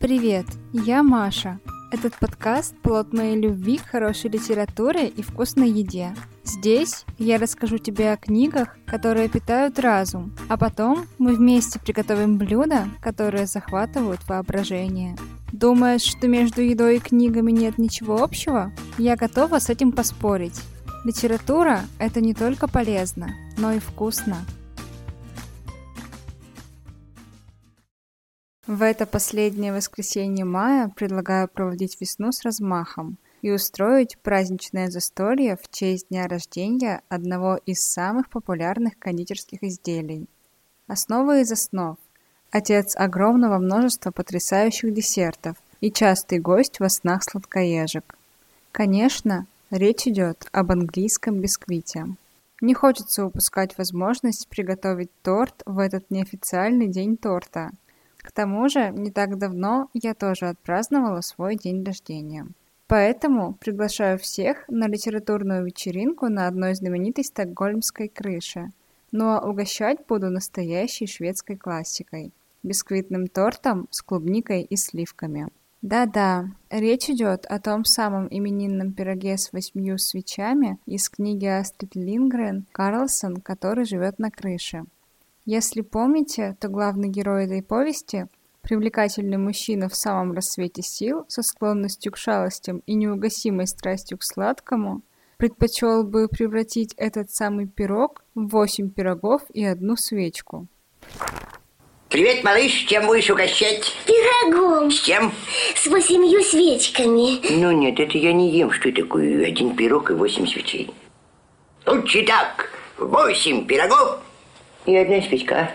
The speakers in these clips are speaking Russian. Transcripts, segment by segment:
Привет, я Маша. Этот подкаст – плод моей любви к хорошей литературе и вкусной еде. Здесь я расскажу тебе о книгах, которые питают разум, а потом мы вместе приготовим блюда, которые захватывают воображение. Думаешь, что между едой и книгами нет ничего общего? Я готова с этим поспорить. Литература – это не только полезно, но и вкусно. В это последнее воскресенье мая предлагаю проводить весну с размахом и устроить праздничное застолье в честь дня рождения одного из самых популярных кондитерских изделий. Основа из основ. Отец огромного множества потрясающих десертов и частый гость во снах сладкоежек. Конечно, речь идет об английском бисквите. Не хочется упускать возможность приготовить торт в этот неофициальный день торта – к тому же, не так давно я тоже отпраздновала свой день рождения. Поэтому приглашаю всех на литературную вечеринку на одной знаменитой стокгольмской крыше. Ну а угощать буду настоящей шведской классикой – бисквитным тортом с клубникой и сливками. Да-да, речь идет о том самом именинном пироге с восьмью свечами из книги Астрид Лингрен «Карлсон, который живет на крыше». Если помните, то главный герой этой повести – привлекательный мужчина в самом рассвете сил, со склонностью к шалостям и неугасимой страстью к сладкому, предпочел бы превратить этот самый пирог в восемь пирогов и одну свечку. Привет, малыш, чем будешь угощать? Пирогом. С чем? С восемью свечками. Ну нет, это я не ем, что такое один пирог и восемь свечей. Лучше так, восемь пирогов и одна свечка.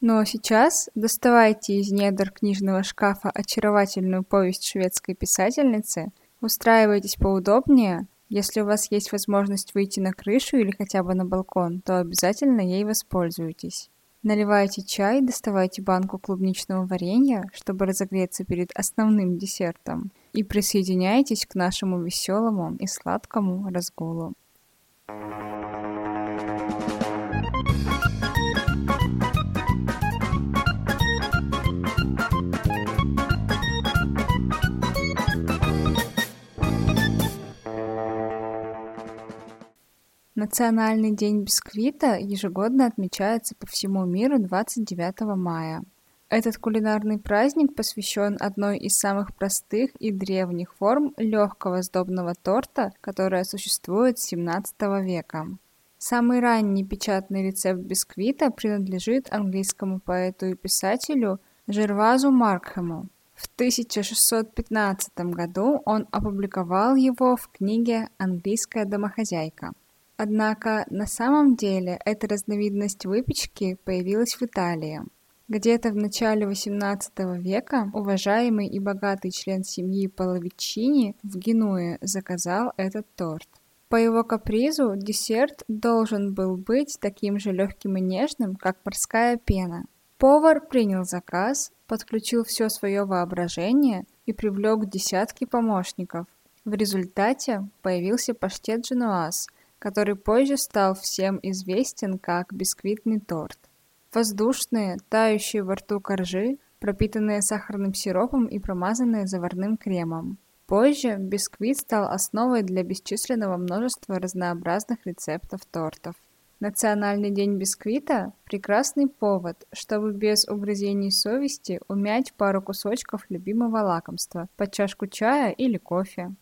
Ну а сейчас доставайте из недр книжного шкафа очаровательную повесть шведской писательницы, устраивайтесь поудобнее, если у вас есть возможность выйти на крышу или хотя бы на балкон, то обязательно ей воспользуйтесь. Наливайте чай, доставайте банку клубничного варенья, чтобы разогреться перед основным десертом, и присоединяйтесь к нашему веселому и сладкому разгулу. Национальный день бисквита ежегодно отмечается по всему миру 29 мая. Этот кулинарный праздник посвящен одной из самых простых и древних форм легкого сдобного торта, которая существует с 17 века. Самый ранний печатный рецепт бисквита принадлежит английскому поэту и писателю Жервазу Маркхему. В 1615 году он опубликовал его в книге «Английская домохозяйка». Однако на самом деле эта разновидность выпечки появилась в Италии. Где-то в начале XVIII века уважаемый и богатый член семьи Половичини в Генуе заказал этот торт. По его капризу десерт должен был быть таким же легким и нежным, как морская пена. Повар принял заказ, подключил все свое воображение и привлек десятки помощников. В результате появился паштет Женуаз – который позже стал всем известен как бисквитный торт. Воздушные, тающие во рту коржи, пропитанные сахарным сиропом и промазанные заварным кремом. Позже бисквит стал основой для бесчисленного множества разнообразных рецептов тортов. Национальный день бисквита – прекрасный повод, чтобы без угрызений совести умять пару кусочков любимого лакомства под чашку чая или кофе.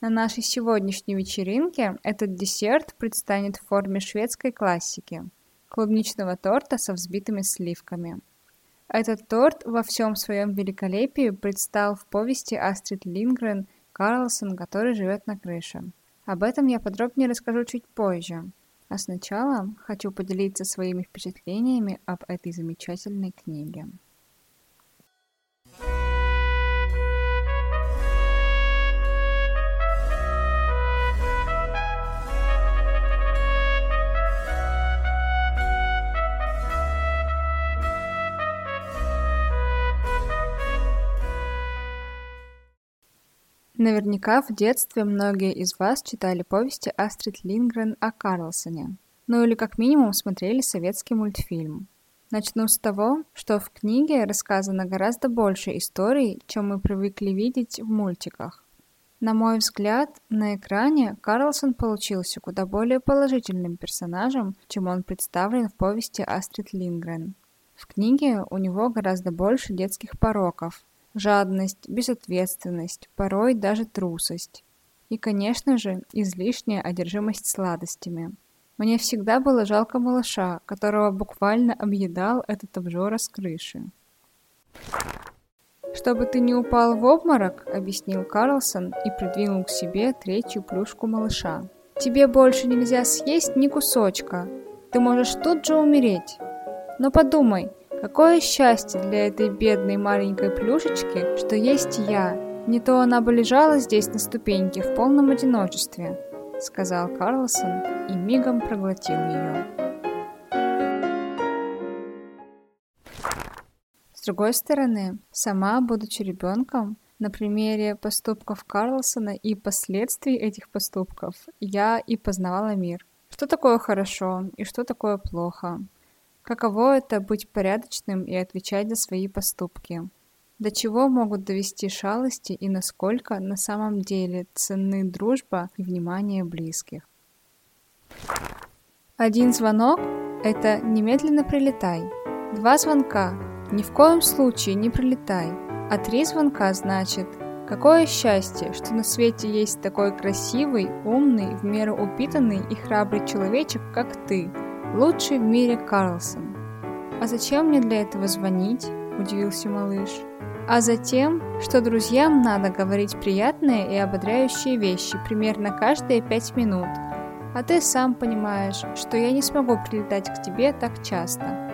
На нашей сегодняшней вечеринке этот десерт предстанет в форме шведской классики – клубничного торта со взбитыми сливками. Этот торт во всем своем великолепии предстал в повести Астрид Лингрен «Карлсон, который живет на крыше». Об этом я подробнее расскажу чуть позже. А сначала хочу поделиться своими впечатлениями об этой замечательной книге. Наверняка в детстве многие из вас читали повести Астрид Лингрен о Карлсоне. Ну или как минимум смотрели советский мультфильм. Начну с того, что в книге рассказано гораздо больше историй, чем мы привыкли видеть в мультиках. На мой взгляд, на экране Карлсон получился куда более положительным персонажем, чем он представлен в повести Астрид Лингрен. В книге у него гораздо больше детских пороков – жадность, безответственность, порой даже трусость. И, конечно же, излишняя одержимость сладостями – мне всегда было жалко малыша, которого буквально объедал этот обжора с крыши. «Чтобы ты не упал в обморок», — объяснил Карлсон и придвинул к себе третью плюшку малыша. «Тебе больше нельзя съесть ни кусочка. Ты можешь тут же умереть. Но подумай, какое счастье для этой бедной маленькой плюшечки, что есть я. Не то она бы лежала здесь на ступеньке в полном одиночестве». — сказал Карлсон и мигом проглотил ее. С другой стороны, сама, будучи ребенком, на примере поступков Карлсона и последствий этих поступков, я и познавала мир. Что такое хорошо и что такое плохо? Каково это быть порядочным и отвечать за свои поступки? До чего могут довести шалости и насколько на самом деле ценны дружба и внимание близких. Один звонок – это немедленно прилетай. Два звонка – ни в коем случае не прилетай. А три звонка значит – какое счастье, что на свете есть такой красивый, умный, в меру упитанный и храбрый человечек, как ты, лучший в мире Карлсон. А зачем мне для этого звонить? – удивился малыш а затем, что друзьям надо говорить приятные и ободряющие вещи примерно каждые пять минут. А ты сам понимаешь, что я не смогу прилетать к тебе так часто.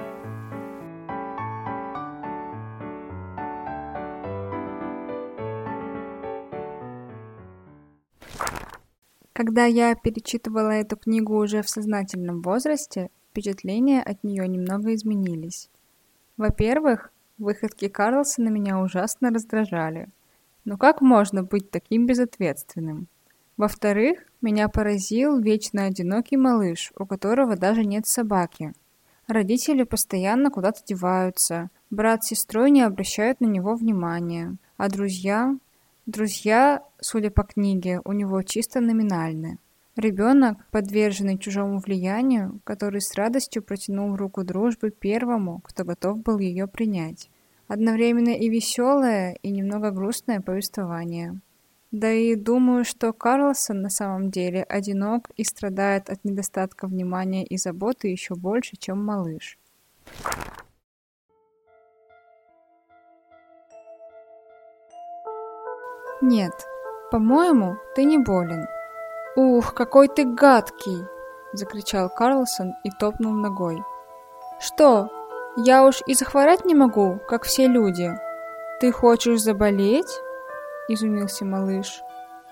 Когда я перечитывала эту книгу уже в сознательном возрасте, впечатления от нее немного изменились. Во-первых, Выходки Карлсона меня ужасно раздражали. Но как можно быть таким безответственным? Во-вторых, меня поразил вечно одинокий малыш, у которого даже нет собаки. Родители постоянно куда-то деваются, брат с сестрой не обращают на него внимания, а друзья... Друзья, судя по книге, у него чисто номинальны. Ребенок, подверженный чужому влиянию, который с радостью протянул руку дружбы первому, кто готов был ее принять. Одновременно и веселое, и немного грустное повествование. Да и думаю, что Карлсон на самом деле одинок и страдает от недостатка внимания и заботы еще больше, чем малыш. Нет, по-моему, ты не болен. «Ух, какой ты гадкий!» – закричал Карлсон и топнул ногой. «Что, я уж и захворать не могу, как все люди. Ты хочешь заболеть?» – изумился малыш.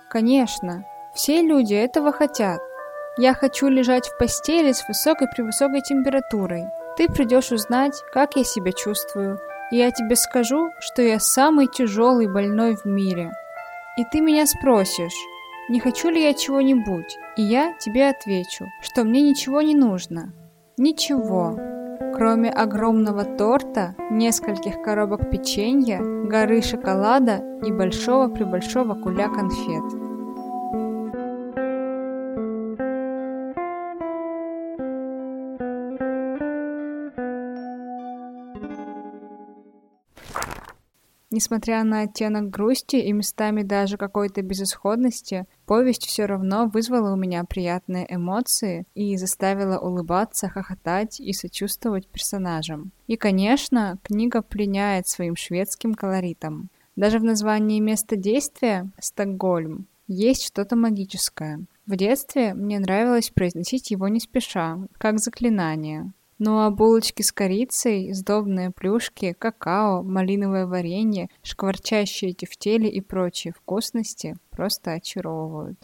«Конечно, все люди этого хотят. Я хочу лежать в постели с высокой-превысокой температурой. Ты придешь узнать, как я себя чувствую, и я тебе скажу, что я самый тяжелый больной в мире. И ты меня спросишь, не хочу ли я чего-нибудь, и я тебе отвечу, что мне ничего не нужно. Ничего. Кроме огромного торта, нескольких коробок печенья, горы шоколада и большого-пребольшого куля конфет. Несмотря на оттенок грусти и местами даже какой-то безысходности, повесть все равно вызвала у меня приятные эмоции и заставила улыбаться, хохотать и сочувствовать персонажам. И, конечно, книга пленяет своим шведским колоритом. Даже в названии места действия «Стокгольм» есть что-то магическое. В детстве мне нравилось произносить его не спеша, как заклинание. Ну а булочки с корицей, сдобные плюшки, какао, малиновое варенье, шкварчащие тефтели и прочие вкусности просто очаровывают.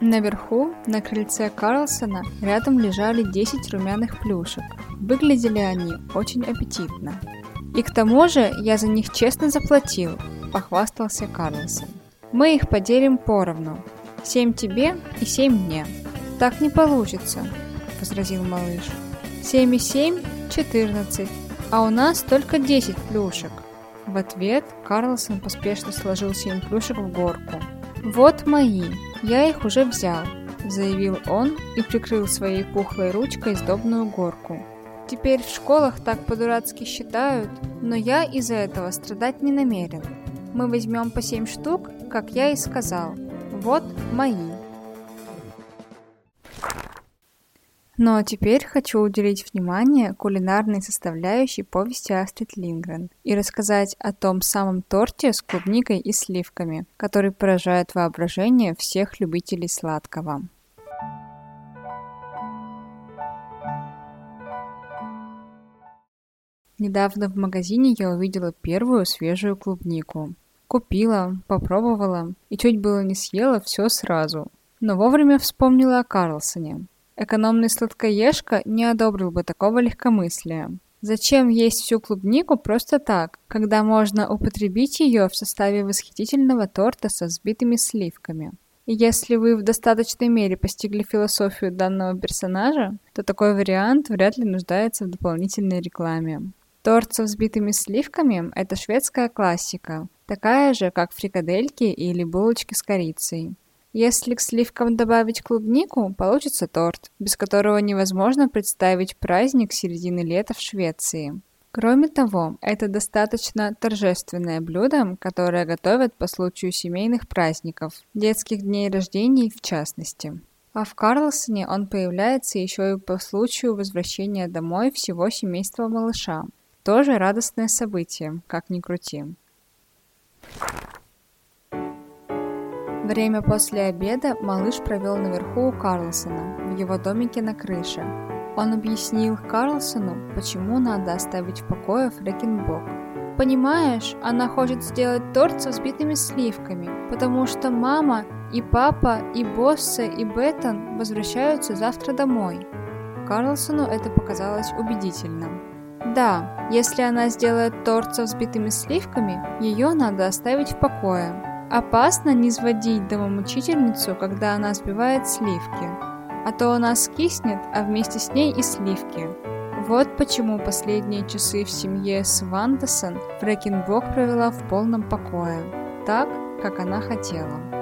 Наверху, на крыльце Карлсона, рядом лежали 10 румяных плюшек. Выглядели они очень аппетитно. «И к тому же я за них честно заплатил», – похвастался Карлсон. «Мы их поделим поровну. Семь тебе и семь мне». «Так не получится», возразил малыш. 7 и 7 – 14, а у нас только 10 плюшек. В ответ Карлсон поспешно сложил 7 плюшек в горку. «Вот мои, я их уже взял», – заявил он и прикрыл своей пухлой ручкой сдобную горку. Теперь в школах так по-дурацки считают, но я из-за этого страдать не намерен. Мы возьмем по 7 штук, как я и сказал. Вот мои. Ну а теперь хочу уделить внимание кулинарной составляющей повести Астрид Лингрен и рассказать о том самом торте с клубникой и сливками, который поражает воображение всех любителей сладкого. Недавно в магазине я увидела первую свежую клубнику. Купила, попробовала и чуть было не съела все сразу. Но вовремя вспомнила о Карлсоне. Экономный сладкоежка не одобрил бы такого легкомыслия. Зачем есть всю клубнику просто так, когда можно употребить ее в составе восхитительного торта со взбитыми сливками? И если вы в достаточной мере постигли философию данного персонажа, то такой вариант вряд ли нуждается в дополнительной рекламе. Торт со взбитыми сливками – это шведская классика, такая же, как фрикадельки или булочки с корицей. Если к сливкам добавить клубнику, получится торт, без которого невозможно представить праздник середины лета в Швеции. Кроме того, это достаточно торжественное блюдо, которое готовят по случаю семейных праздников, детских дней рождений в частности. А в Карлсоне он появляется еще и по случаю возвращения домой всего семейства малыша. Тоже радостное событие, как ни крути. Время после обеда малыш провел наверху у Карлсона, в его домике на крыше. Он объяснил Карлсону, почему надо оставить в покое Фрекенбок. Понимаешь, она хочет сделать торт со взбитыми сливками, потому что мама и папа и Босса и Беттон возвращаются завтра домой. Карлсону это показалось убедительным. Да, если она сделает торт со взбитыми сливками, ее надо оставить в покое. Опасно не сводить домомучительницу, когда она сбивает сливки. А то она скиснет, а вместе с ней и сливки. Вот почему последние часы в семье Свантесон Фрэкенбок провела в полном покое, так, как она хотела.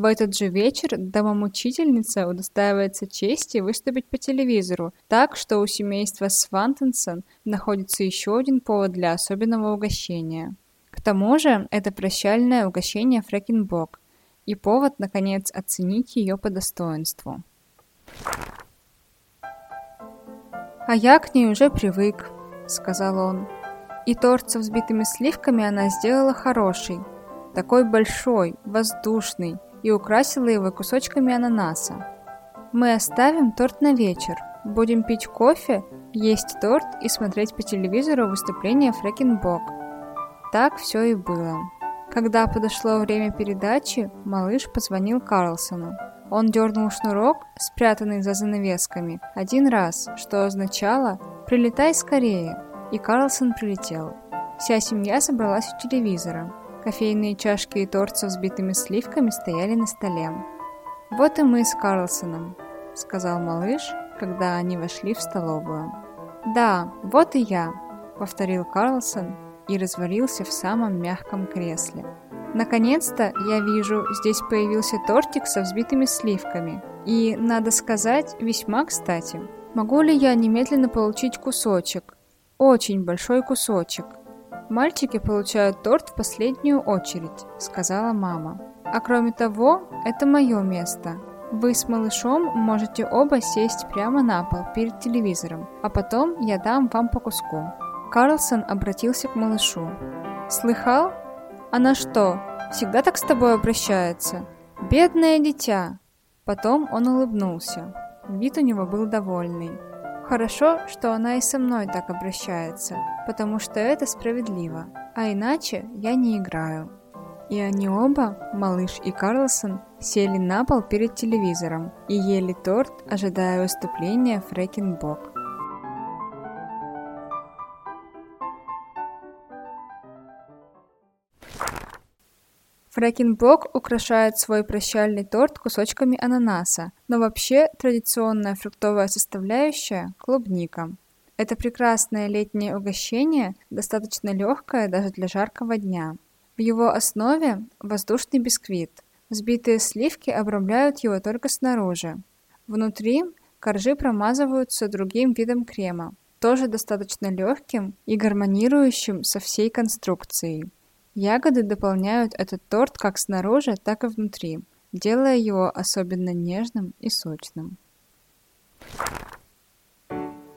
В этот же вечер домомучительница удостаивается чести выступить по телевизору, так что у семейства Свантенсон находится еще один повод для особенного угощения. К тому же это прощальное угощение Фрэкенбок и повод, наконец, оценить ее по достоинству. «А я к ней уже привык», — сказал он. «И торт со взбитыми сливками она сделала хороший, такой большой, воздушный, и украсила его кусочками ананаса. Мы оставим торт на вечер. Будем пить кофе, есть торт и смотреть по телевизору выступление Фрэкенбок. Так все и было. Когда подошло время передачи, малыш позвонил Карлсону. Он дернул шнурок, спрятанный за занавесками, один раз, что означало «прилетай скорее», и Карлсон прилетел. Вся семья собралась у телевизора. Кофейные чашки и торт со взбитыми сливками стояли на столе. «Вот и мы с Карлсоном», — сказал малыш, когда они вошли в столовую. «Да, вот и я», — повторил Карлсон и развалился в самом мягком кресле. «Наконец-то, я вижу, здесь появился тортик со взбитыми сливками. И, надо сказать, весьма кстати. Могу ли я немедленно получить кусочек? Очень большой кусочек. «Мальчики получают торт в последнюю очередь», — сказала мама. «А кроме того, это мое место. Вы с малышом можете оба сесть прямо на пол перед телевизором, а потом я дам вам по куску». Карлсон обратился к малышу. «Слыхал? Она что, всегда так с тобой обращается? Бедное дитя!» Потом он улыбнулся. Вид у него был довольный. Хорошо, что она и со мной так обращается, потому что это справедливо, а иначе я не играю. И они оба, малыш и Карлсон, сели на пол перед телевизором и ели торт, ожидая выступления Фрэкенбок. Фрэкинбок украшает свой прощальный торт кусочками ананаса, но вообще традиционная фруктовая составляющая – клубника. Это прекрасное летнее угощение, достаточно легкое даже для жаркого дня. В его основе воздушный бисквит. Взбитые сливки обрамляют его только снаружи. Внутри коржи промазываются другим видом крема, тоже достаточно легким и гармонирующим со всей конструкцией. Ягоды дополняют этот торт как снаружи, так и внутри, делая его особенно нежным и сочным.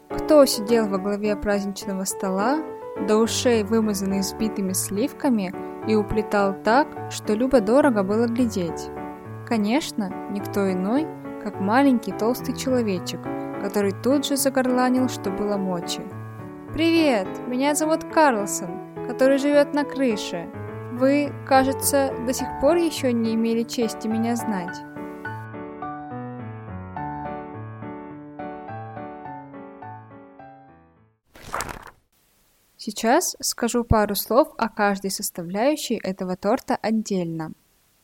Кто сидел во главе праздничного стола, до ушей вымазанный взбитыми сливками и уплетал так, что любо-дорого было глядеть. Конечно, никто иной, как маленький толстый человечек, который тут же загорланил, что было мочи. «Привет, меня зовут Карлсон, который живет на крыше. Вы, кажется, до сих пор еще не имели чести меня знать». Сейчас скажу пару слов о каждой составляющей этого торта отдельно.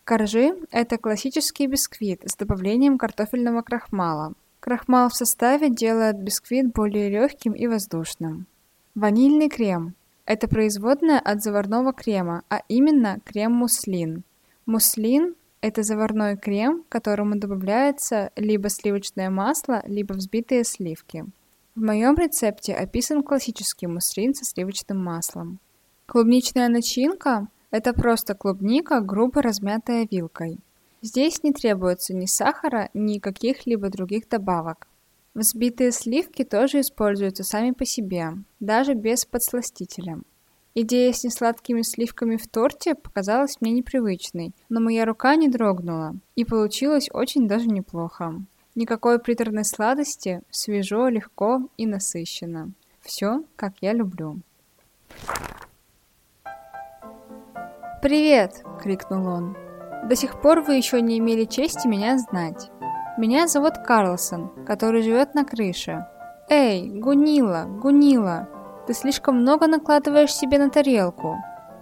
Коржи – это классический бисквит с добавлением картофельного крахмала. Крахмал в составе делает бисквит более легким и воздушным. Ванильный крем – это производная от заварного крема, а именно крем-муслин. Муслин – это заварной крем, к которому добавляется либо сливочное масло, либо взбитые сливки. В моем рецепте описан классический муслин со сливочным маслом. Клубничная начинка – это просто клубника, грубо размятая вилкой. Здесь не требуется ни сахара, ни каких-либо других добавок. Взбитые сливки тоже используются сами по себе, даже без подсластителя. Идея с несладкими сливками в торте показалась мне непривычной, но моя рука не дрогнула, и получилось очень даже неплохо. Никакой приторной сладости, свежо, легко и насыщенно. Все, как я люблю. «Привет!» — крикнул он. «До сих пор вы еще не имели чести меня знать. Меня зовут Карлсон, который живет на крыше. Эй, Гунила, Гунила, ты слишком много накладываешь себе на тарелку.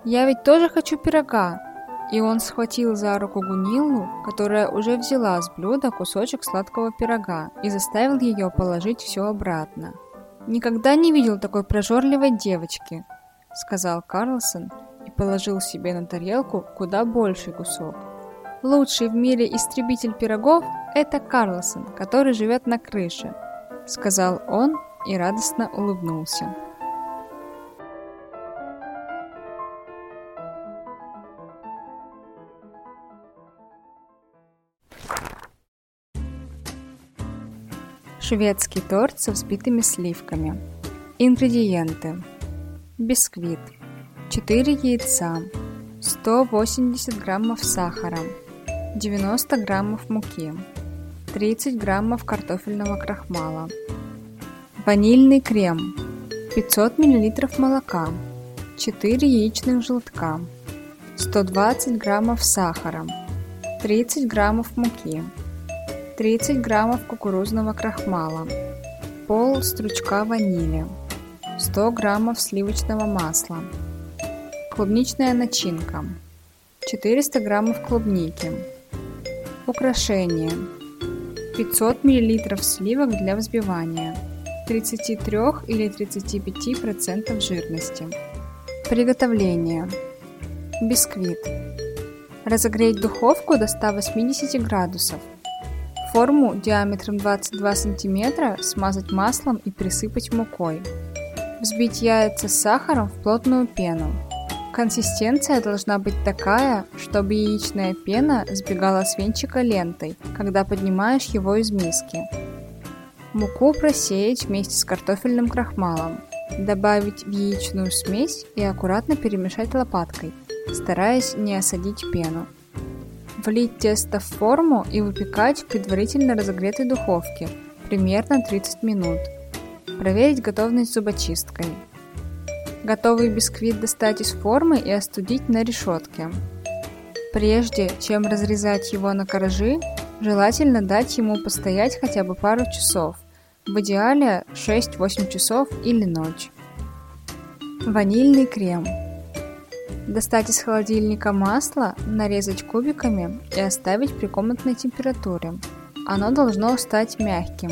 Я ведь тоже хочу пирога, и он схватил за руку Гунилу, которая уже взяла с блюда кусочек сладкого пирога и заставил ее положить все обратно. «Никогда не видел такой прожорливой девочки», — сказал Карлсон и положил себе на тарелку куда больший кусок. «Лучший в мире истребитель пирогов — это Карлсон, который живет на крыше», — сказал он и радостно улыбнулся. Шведский торт со взбитыми сливками. Ингредиенты. Бисквит. 4 яйца. 180 граммов сахара. 90 граммов муки. 30 граммов картофельного крахмала. Ванильный крем. 500 миллилитров молока. 4 яичных желтка. 120 граммов сахара. 30 граммов муки. 30 граммов кукурузного крахмала, пол стручка ванили, 100 граммов сливочного масла, клубничная начинка, 400 граммов клубники, украшение, 500 миллилитров сливок для взбивания, 33 или 35 процентов жирности. Приготовление. Бисквит. Разогреть духовку до 180 градусов – Форму диаметром 22 см смазать маслом и присыпать мукой. Взбить яйца с сахаром в плотную пену. Консистенция должна быть такая, чтобы яичная пена сбегала с венчика лентой, когда поднимаешь его из миски. Муку просеять вместе с картофельным крахмалом. Добавить в яичную смесь и аккуратно перемешать лопаткой, стараясь не осадить пену. Влить тесто в форму и выпекать в предварительно разогретой духовке примерно 30 минут. Проверить готовность зубочисткой. Готовый бисквит достать из формы и остудить на решетке. Прежде чем разрезать его на коржи, желательно дать ему постоять хотя бы пару часов, в идеале 6-8 часов или ночь. Ванильный крем. Достать из холодильника масло, нарезать кубиками и оставить при комнатной температуре. Оно должно стать мягким.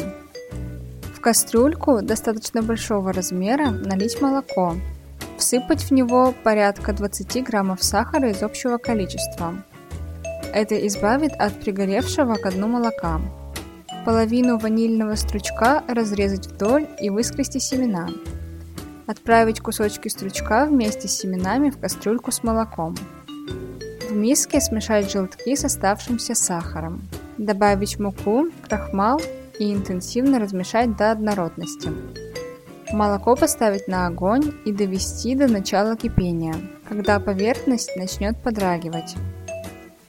В кастрюльку достаточно большого размера налить молоко. Всыпать в него порядка 20 граммов сахара из общего количества. Это избавит от пригоревшего к дну молока. Половину ванильного стручка разрезать вдоль и выскрести семена. Отправить кусочки стручка вместе с семенами в кастрюльку с молоком. В миске смешать желтки с оставшимся сахаром. Добавить муку, крахмал и интенсивно размешать до однородности. Молоко поставить на огонь и довести до начала кипения, когда поверхность начнет подрагивать.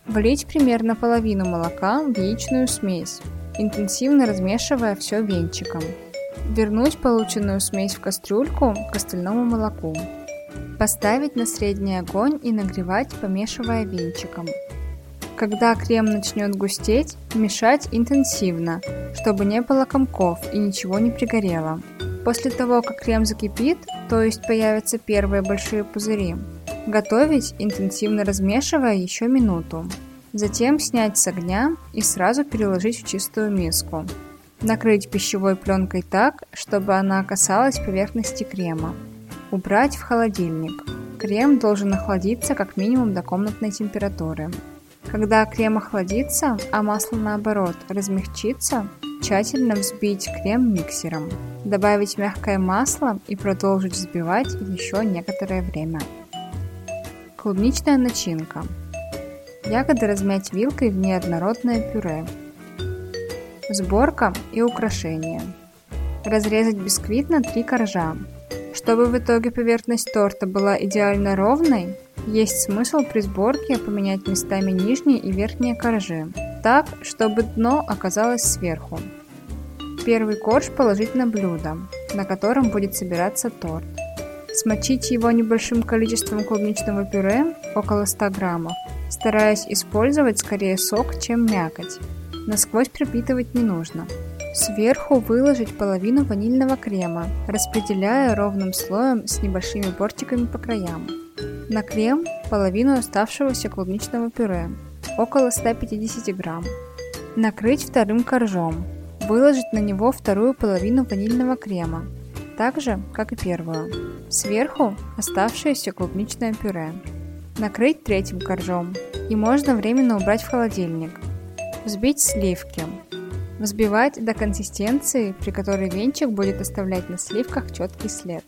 Влить примерно половину молока в яичную смесь, интенсивно размешивая все венчиком. Вернуть полученную смесь в кастрюльку к остальному молоку. Поставить на средний огонь и нагревать, помешивая венчиком. Когда крем начнет густеть, мешать интенсивно, чтобы не было комков и ничего не пригорело. После того, как крем закипит, то есть появятся первые большие пузыри, готовить, интенсивно размешивая еще минуту. Затем снять с огня и сразу переложить в чистую миску. Накрыть пищевой пленкой так, чтобы она касалась поверхности крема. Убрать в холодильник. Крем должен охладиться как минимум до комнатной температуры. Когда крем охладится, а масло наоборот размягчится, тщательно взбить крем миксером. Добавить мягкое масло и продолжить взбивать еще некоторое время. Клубничная начинка. Ягоды размять вилкой в неоднородное пюре. Сборка и украшение. Разрезать бисквит на три коржа. Чтобы в итоге поверхность торта была идеально ровной, есть смысл при сборке поменять местами нижние и верхние коржи, так, чтобы дно оказалось сверху. Первый корж положить на блюдо, на котором будет собираться торт. Смочить его небольшим количеством клубничного пюре, около 100 граммов, стараясь использовать скорее сок, чем мякоть. Насквозь пропитывать не нужно. Сверху выложить половину ванильного крема, распределяя ровным слоем с небольшими бортиками по краям. На крем половину оставшегося клубничного пюре, около 150 грамм. Накрыть вторым коржом. Выложить на него вторую половину ванильного крема, так же, как и первую. Сверху оставшееся клубничное пюре. Накрыть третьим коржом. И можно временно убрать в холодильник, Взбить сливки. Взбивать до консистенции, при которой венчик будет оставлять на сливках четкий след.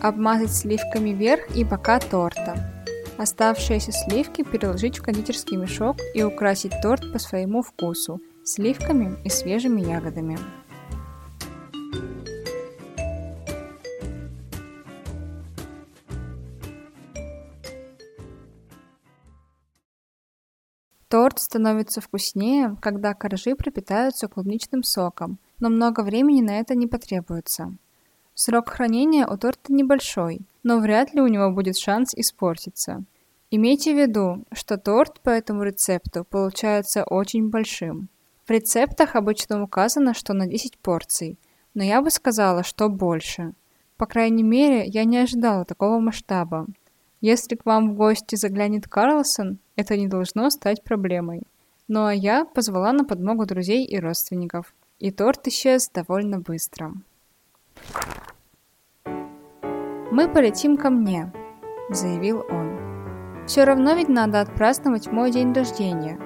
Обмазать сливками верх и бока торта. Оставшиеся сливки переложить в кондитерский мешок и украсить торт по своему вкусу сливками и свежими ягодами. Торт становится вкуснее, когда коржи пропитаются клубничным соком, но много времени на это не потребуется. Срок хранения у торта небольшой, но вряд ли у него будет шанс испортиться. Имейте в виду, что торт по этому рецепту получается очень большим. В рецептах обычно указано, что на 10 порций, но я бы сказала, что больше. По крайней мере, я не ожидала такого масштаба. Если к вам в гости заглянет Карлсон, это не должно стать проблемой. Ну а я позвала на подмогу друзей и родственников. И торт исчез довольно быстро. «Мы полетим ко мне», — заявил он. «Все равно ведь надо отпраздновать мой день рождения.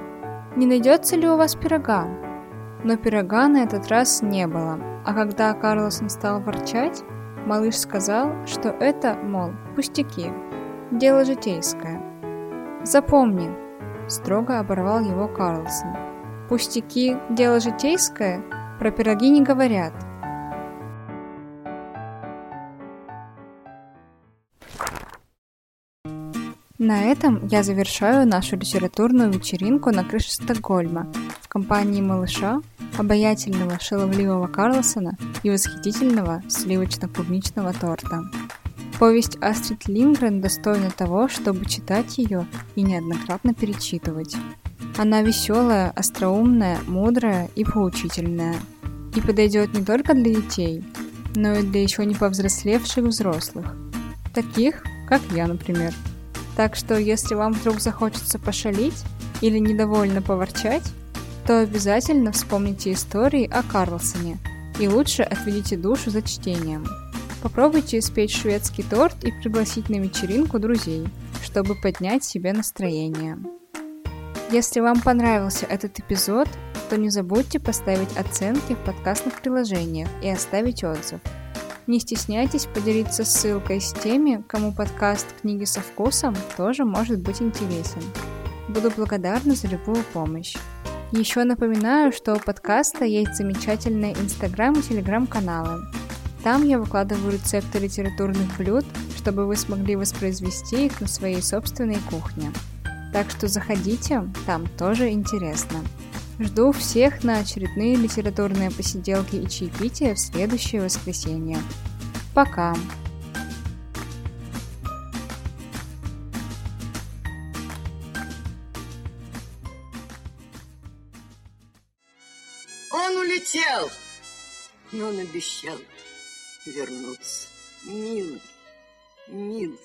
Не найдется ли у вас пирога?» Но пирога на этот раз не было, а когда Карлсон стал ворчать, малыш сказал, что это, мол, пустяки, дело житейское. Запомни, строго оборвал его Карлсон. Пустяки – дело житейское, про пироги не говорят. На этом я завершаю нашу литературную вечеринку на крыше Стокгольма в компании малыша, обаятельного шаловливого Карлсона и восхитительного сливочно-клубничного торта. Повесть Астрид Лингрен достойна того, чтобы читать ее и неоднократно перечитывать. Она веселая, остроумная, мудрая и поучительная. И подойдет не только для детей, но и для еще не повзрослевших взрослых. Таких, как я, например. Так что, если вам вдруг захочется пошалить или недовольно поворчать, то обязательно вспомните истории о Карлсоне и лучше отведите душу за чтением. Попробуйте испечь шведский торт и пригласить на вечеринку друзей, чтобы поднять себе настроение. Если вам понравился этот эпизод, то не забудьте поставить оценки в подкастных приложениях и оставить отзыв. Не стесняйтесь поделиться ссылкой с теми, кому подкаст «Книги со вкусом» тоже может быть интересен. Буду благодарна за любую помощь. Еще напоминаю, что у подкаста есть замечательные инстаграм и телеграм-каналы. Там я выкладываю рецепты литературных блюд, чтобы вы смогли воспроизвести их на своей собственной кухне. Так что заходите, там тоже интересно. Жду всех на очередные литературные посиделки и чаепития в следующее воскресенье. Пока! Он улетел, но он обещал вернуться. Милый, милый.